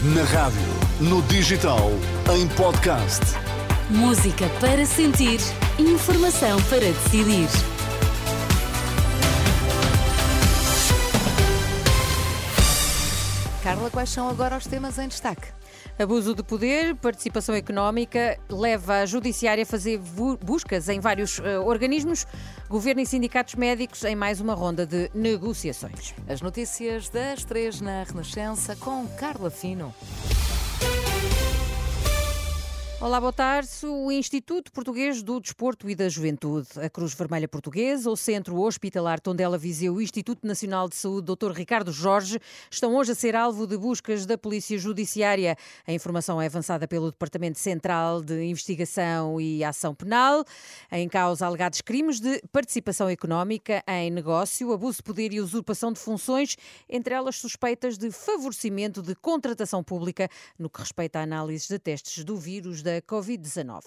Na rádio, no digital, em podcast. Música para sentir, informação para decidir. Carla, quais são agora os temas em destaque? Abuso de poder, participação económica, leva a Judiciária a fazer buscas em vários uh, organismos, governo e sindicatos médicos em mais uma ronda de negociações. As notícias das três na Renascença com Carla Fino. Olá, boa tarde. O Instituto Português do Desporto e da Juventude, a Cruz Vermelha Portuguesa, o Centro Hospitalar Tondela Viseu e o Instituto Nacional de Saúde Dr. Ricardo Jorge estão hoje a ser alvo de buscas da Polícia Judiciária. A informação é avançada pelo Departamento Central de Investigação e Ação Penal. Em causa alegados crimes de participação económica em negócio, abuso de poder e usurpação de funções, entre elas suspeitas de favorecimento de contratação pública no que respeita à análise de testes do vírus da Covid-19.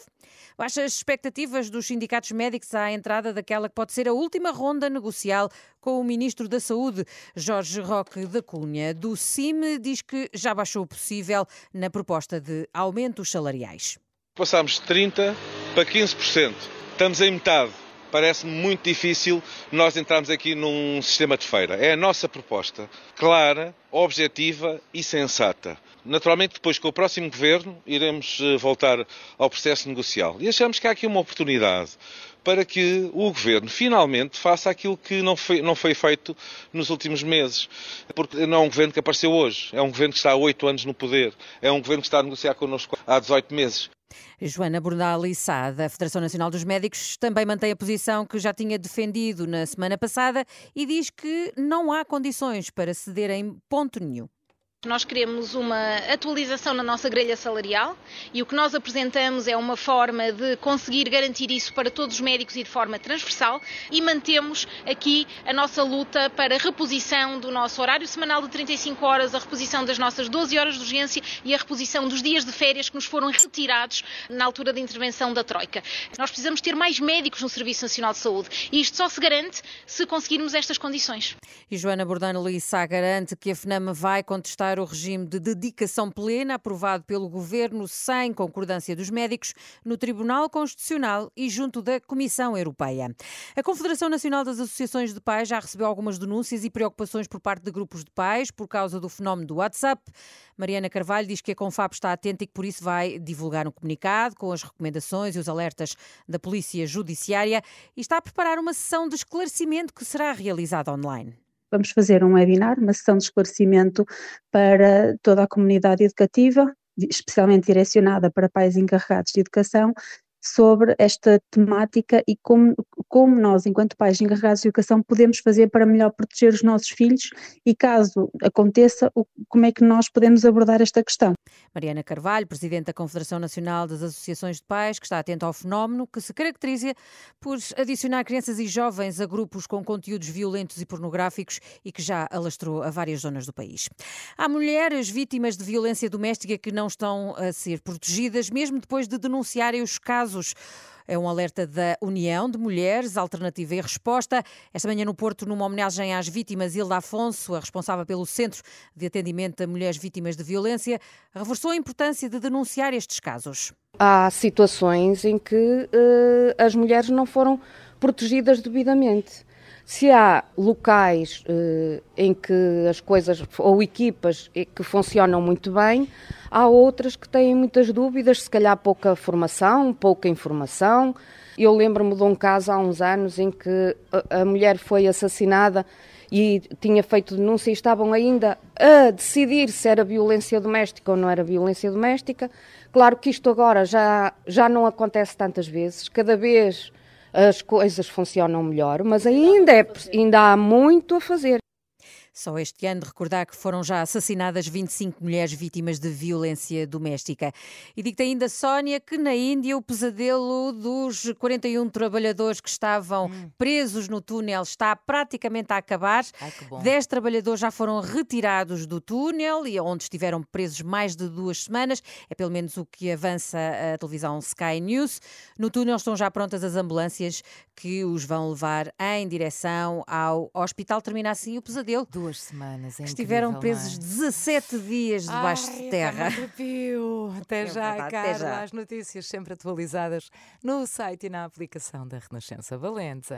Baixas expectativas dos sindicatos médicos à entrada daquela que pode ser a última ronda negocial com o Ministro da Saúde, Jorge Roque da Cunha. Do CIME diz que já baixou o possível na proposta de aumentos salariais. Passámos de 30% para 15%. Estamos em metade parece-me muito difícil nós entrarmos aqui num sistema de feira. É a nossa proposta, clara, objetiva e sensata. Naturalmente, depois com o próximo governo, iremos eh, voltar ao processo negocial. E achamos que há aqui uma oportunidade para que o governo finalmente faça aquilo que não foi, não foi feito nos últimos meses. Porque não é um governo que apareceu hoje, é um governo que está há oito anos no poder, é um governo que está a negociar connosco há 18 meses. Joana Bernal Sá, da Federação Nacional dos Médicos, também mantém a posição que já tinha defendido na semana passada e diz que não há condições para ceder em ponto nenhum. Nós queremos uma atualização na nossa grelha salarial e o que nós apresentamos é uma forma de conseguir garantir isso para todos os médicos e de forma transversal e mantemos aqui a nossa luta para a reposição do nosso horário semanal de 35 horas, a reposição das nossas 12 horas de urgência e a reposição dos dias de férias que nos foram retirados na altura da intervenção da Troika. Nós precisamos ter mais médicos no Serviço Nacional de Saúde e isto só se garante se conseguirmos estas condições. E Joana Bordano Lissa garante que a FNAM vai contestar o regime de dedicação plena aprovado pelo governo sem concordância dos médicos no Tribunal Constitucional e junto da Comissão Europeia. A Confederação Nacional das Associações de Pais já recebeu algumas denúncias e preocupações por parte de grupos de pais por causa do fenómeno do WhatsApp. Mariana Carvalho diz que a Confab está atenta e que por isso vai divulgar um comunicado com as recomendações e os alertas da Polícia Judiciária e está a preparar uma sessão de esclarecimento que será realizada online vamos fazer um webinar, uma sessão de esclarecimento para toda a comunidade educativa, especialmente direcionada para pais encarregados de educação, sobre esta temática e como, como nós, enquanto pais encarregados de educação, podemos fazer para melhor proteger os nossos filhos e, caso aconteça, como é que nós podemos abordar esta questão. Mariana Carvalho, Presidente da Confederação Nacional das Associações de Pais, que está atenta ao fenómeno, que se caracteriza por adicionar crianças e jovens a grupos com conteúdos violentos e pornográficos e que já alastrou a várias zonas do país. Há mulheres vítimas de violência doméstica que não estão a ser protegidas, mesmo depois de denunciarem os casos casos. É um alerta da União de Mulheres, Alternativa e Resposta. Esta manhã no Porto, numa homenagem às vítimas, Hilda Afonso, a responsável pelo Centro de Atendimento a Mulheres Vítimas de Violência, reforçou a importância de denunciar estes casos. Há situações em que uh, as mulheres não foram protegidas devidamente. Se há locais uh, em que as coisas, ou equipas que funcionam muito bem, há outras que têm muitas dúvidas, se calhar pouca formação, pouca informação. Eu lembro-me de um caso há uns anos em que a, a mulher foi assassinada e tinha feito denúncia e estavam ainda a decidir se era violência doméstica ou não era violência doméstica. Claro que isto agora já, já não acontece tantas vezes, cada vez as coisas funcionam melhor, mas ainda, é, ainda há muito a fazer. Só este ano, recordar que foram já assassinadas 25 mulheres vítimas de violência doméstica. E digo ainda, Sónia, que na Índia o pesadelo dos 41 trabalhadores que estavam hum. presos no túnel está praticamente a acabar. Ai, 10 trabalhadores já foram retirados do túnel e onde estiveram presos mais de duas semanas. É pelo menos o que avança a televisão Sky News. No túnel estão já prontas as ambulâncias que os vão levar em direção ao hospital. Termina assim o pesadelo do Duas semanas, é Estiveram incrível, presos não é? 17 dias debaixo Ai, de terra. Até É já, verdade, Carla. até já. As notícias sempre atualizadas no site e na aplicação da Renascença Valente.